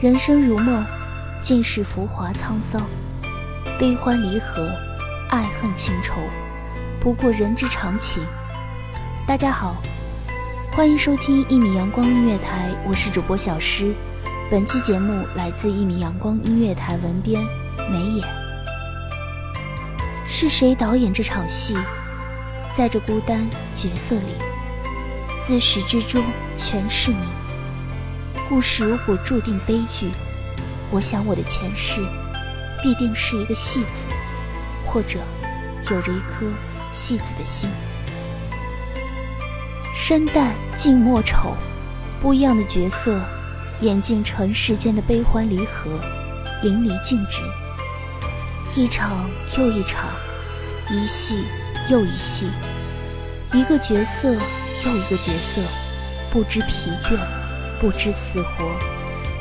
人生如梦，尽是浮华沧桑，悲欢离合，爱恨情仇，不过人之常情。大家好，欢迎收听一米阳光音乐台，我是主播小诗。本期节目来自一米阳光音乐台文编梅眼。是谁导演这场戏？在这孤单角色里，自始至终全是你。故事如果注定悲剧，我想我的前世必定是一个戏子，或者有着一颗戏子的心。生旦净末丑，不一样的角色，演尽尘世间的悲欢离合，淋漓尽致。一场又一场，一戏又一戏，一个角色又一个角色，不知疲倦。不知死活，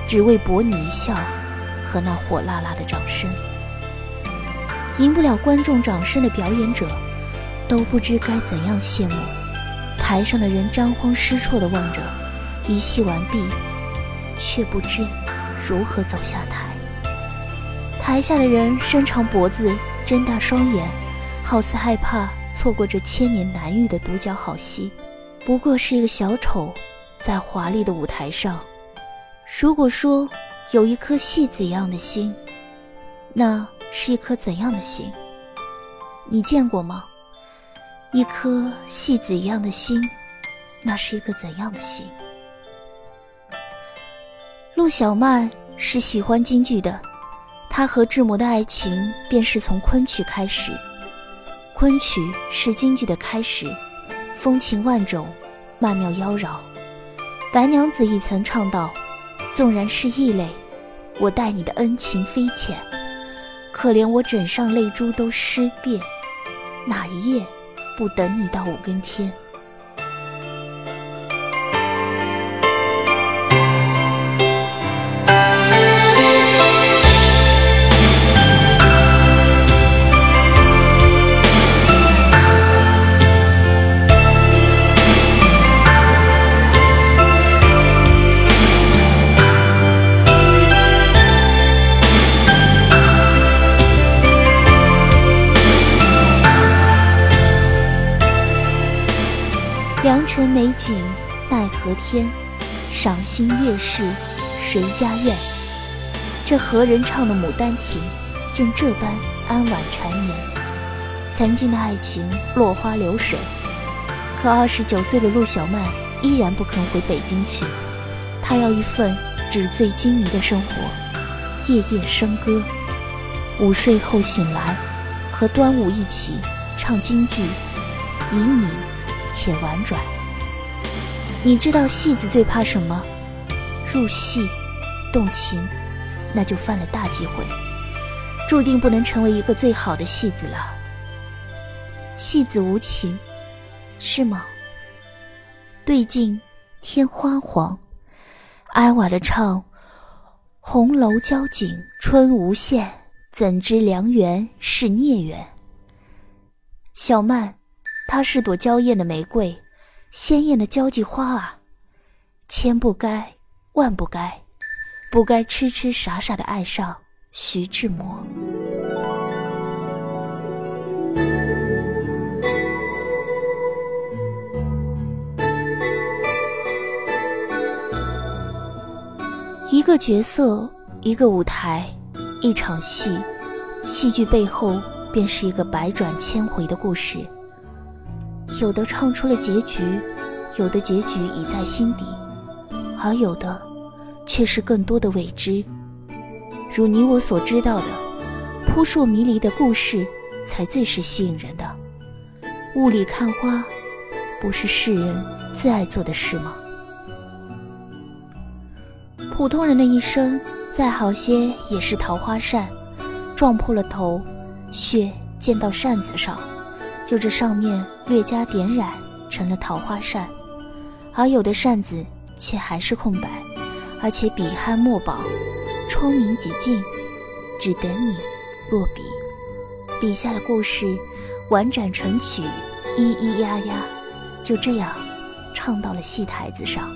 只为博你一笑和那火辣辣的掌声。赢不了观众掌声的表演者，都不知该怎样谢幕。台上的人张慌失措地望着，一戏完毕，却不知如何走下台。台下的人伸长脖子，睁大双眼，好似害怕错过这千年难遇的独角好戏。不过是一个小丑。在华丽的舞台上，如果说有一颗戏子一样的心，那是一颗怎样的心？你见过吗？一颗戏子一样的心，那是一个怎样的心？陆小曼是喜欢京剧的，她和志摩的爱情便是从昆曲开始。昆曲是京剧的开始，风情万种，曼妙妖娆。白娘子亦曾唱道：“纵然是异类，我待你的恩情非浅。可怜我枕上泪珠都湿遍，哪一夜不等你到五更天？”赏心悦事谁家院？这何人唱的《牡丹亭》，竟这般安稳缠绵？曾经的爱情落花流水，可二十九岁的陆小曼依然不肯回北京去，她要一份纸醉金迷的生活。夜夜笙歌。午睡后醒来，和端午一起唱京剧，旖旎且婉转。你知道戏子最怕什么？入戏，动情，那就犯了大忌讳，注定不能成为一个最好的戏子了。戏子无情，是吗？对镜天花黄，哀婉的唱：“红楼交景春无限，怎知良缘是孽缘。”小曼，她是朵娇艳的玫瑰，鲜艳的交际花啊，千不该万不该，不该痴痴傻傻的爱上徐志摩。一个角色，一个舞台，一场戏，戏剧背后便是一个百转千回的故事。有的唱出了结局，有的结局已在心底，而有的却是更多的未知。如你我所知道的，扑朔迷离的故事才最是吸引人的。雾里看花，不是世人最爱做的事吗？普通人的一生，再好些也是桃花扇，撞破了头，血溅到扇子上，就这上面略加点染，成了桃花扇；而有的扇子却还是空白，而且笔酣墨饱，窗明几净，只等你落笔。笔下的故事，婉转成曲，咿咿呀呀，就这样唱到了戏台子上。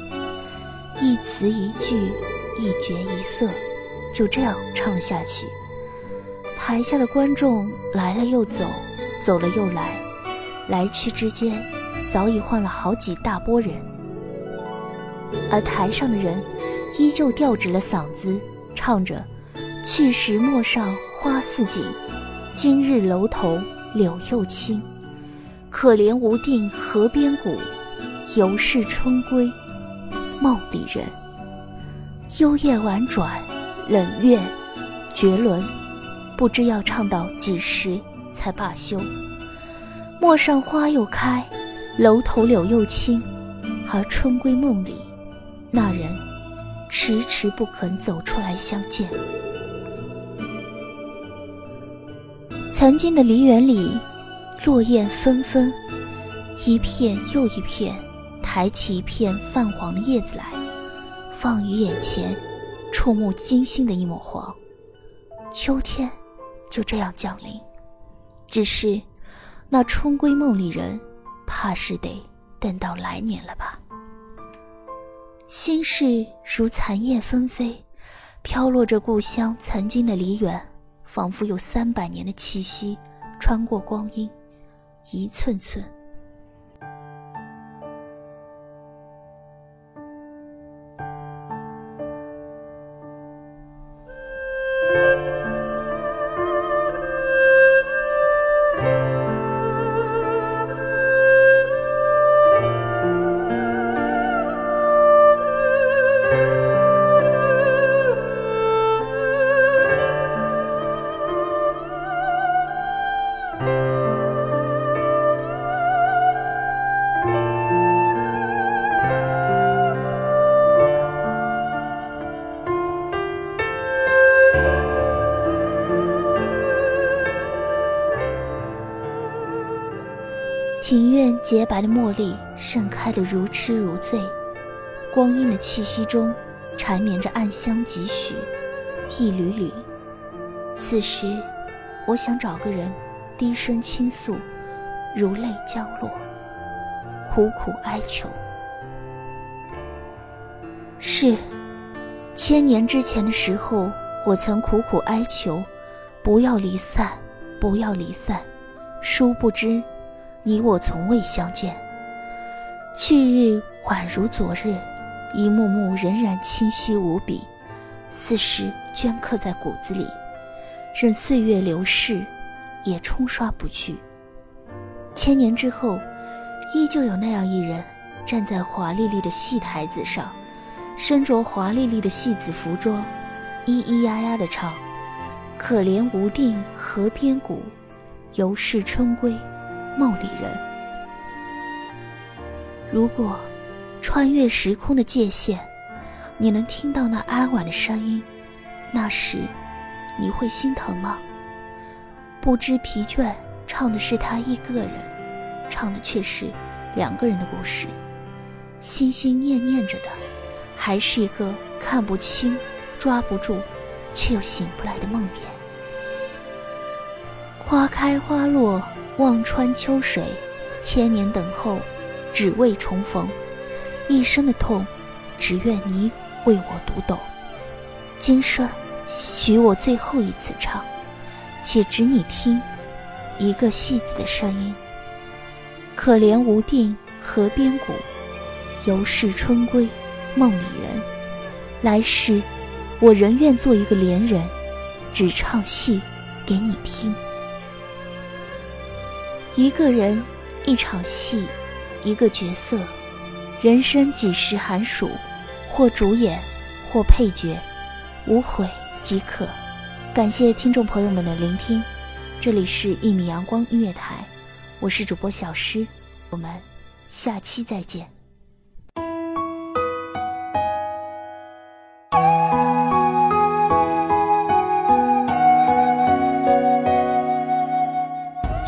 一词一句，一角一色，就这样唱下去。台下的观众来了又走，走了又来，来去之间，早已换了好几大波人。而台上的人，依旧吊直了嗓子，唱着：“去时陌上花似锦，今日楼头柳又青。可怜无定河边骨，犹是春归。”梦里人，幽咽婉转，冷月，绝伦，不知要唱到几时才罢休。陌上花又开，楼头柳又青，而春归梦里，那人迟迟不肯走出来相见。曾经的梨园里，落叶纷纷，一片又一片。抬起一片泛黄的叶子来，放于眼前，触目惊心的一抹黄。秋天就这样降临，只是那春归梦里人，怕是得等到来年了吧。心事如残叶纷飞，飘落着故乡曾经的梨园，仿佛有三百年的气息，穿过光阴，一寸寸。庭院洁白的茉莉盛开得如痴如醉，光阴的气息中缠绵着暗香几许，一缕缕。此时，我想找个人低声倾诉，如泪将落，苦苦哀求。是，千年之前的时候，我曾苦苦哀求，不要离散，不要离散。殊不知。你我从未相见，去日宛如昨日，一幕幕仍然清晰无比，似是镌刻在骨子里，任岁月流逝，也冲刷不去。千年之后，依旧有那样一人，站在华丽丽的戏台子上，身着华丽丽的戏子服装，咿咿呀呀的唱：“可怜无定河边骨，犹是春归。梦里人。”如果穿越时空的界限，你能听到那哀婉的声音，那时你会心疼吗？不知疲倦，唱的是他一个人，唱的却是两个人的故事。心心念念着的，还是一个看不清、抓不住，却又醒不来的梦魇。花开花落，望穿秋水，千年等候，只为重逢。一生的痛，只愿你为我读懂。今生，许我最后一次唱，且只你听，一个戏子的声音。可怜无定河边骨。犹是春归，梦里人。来世，我仍愿做一个怜人，只唱戏给你听。一个人，一场戏，一个角色，人生几时寒暑，或主演，或配角，无悔即可。感谢听众朋友们的聆听，这里是《一米阳光音乐台》，我是主播小诗，我们下期再见。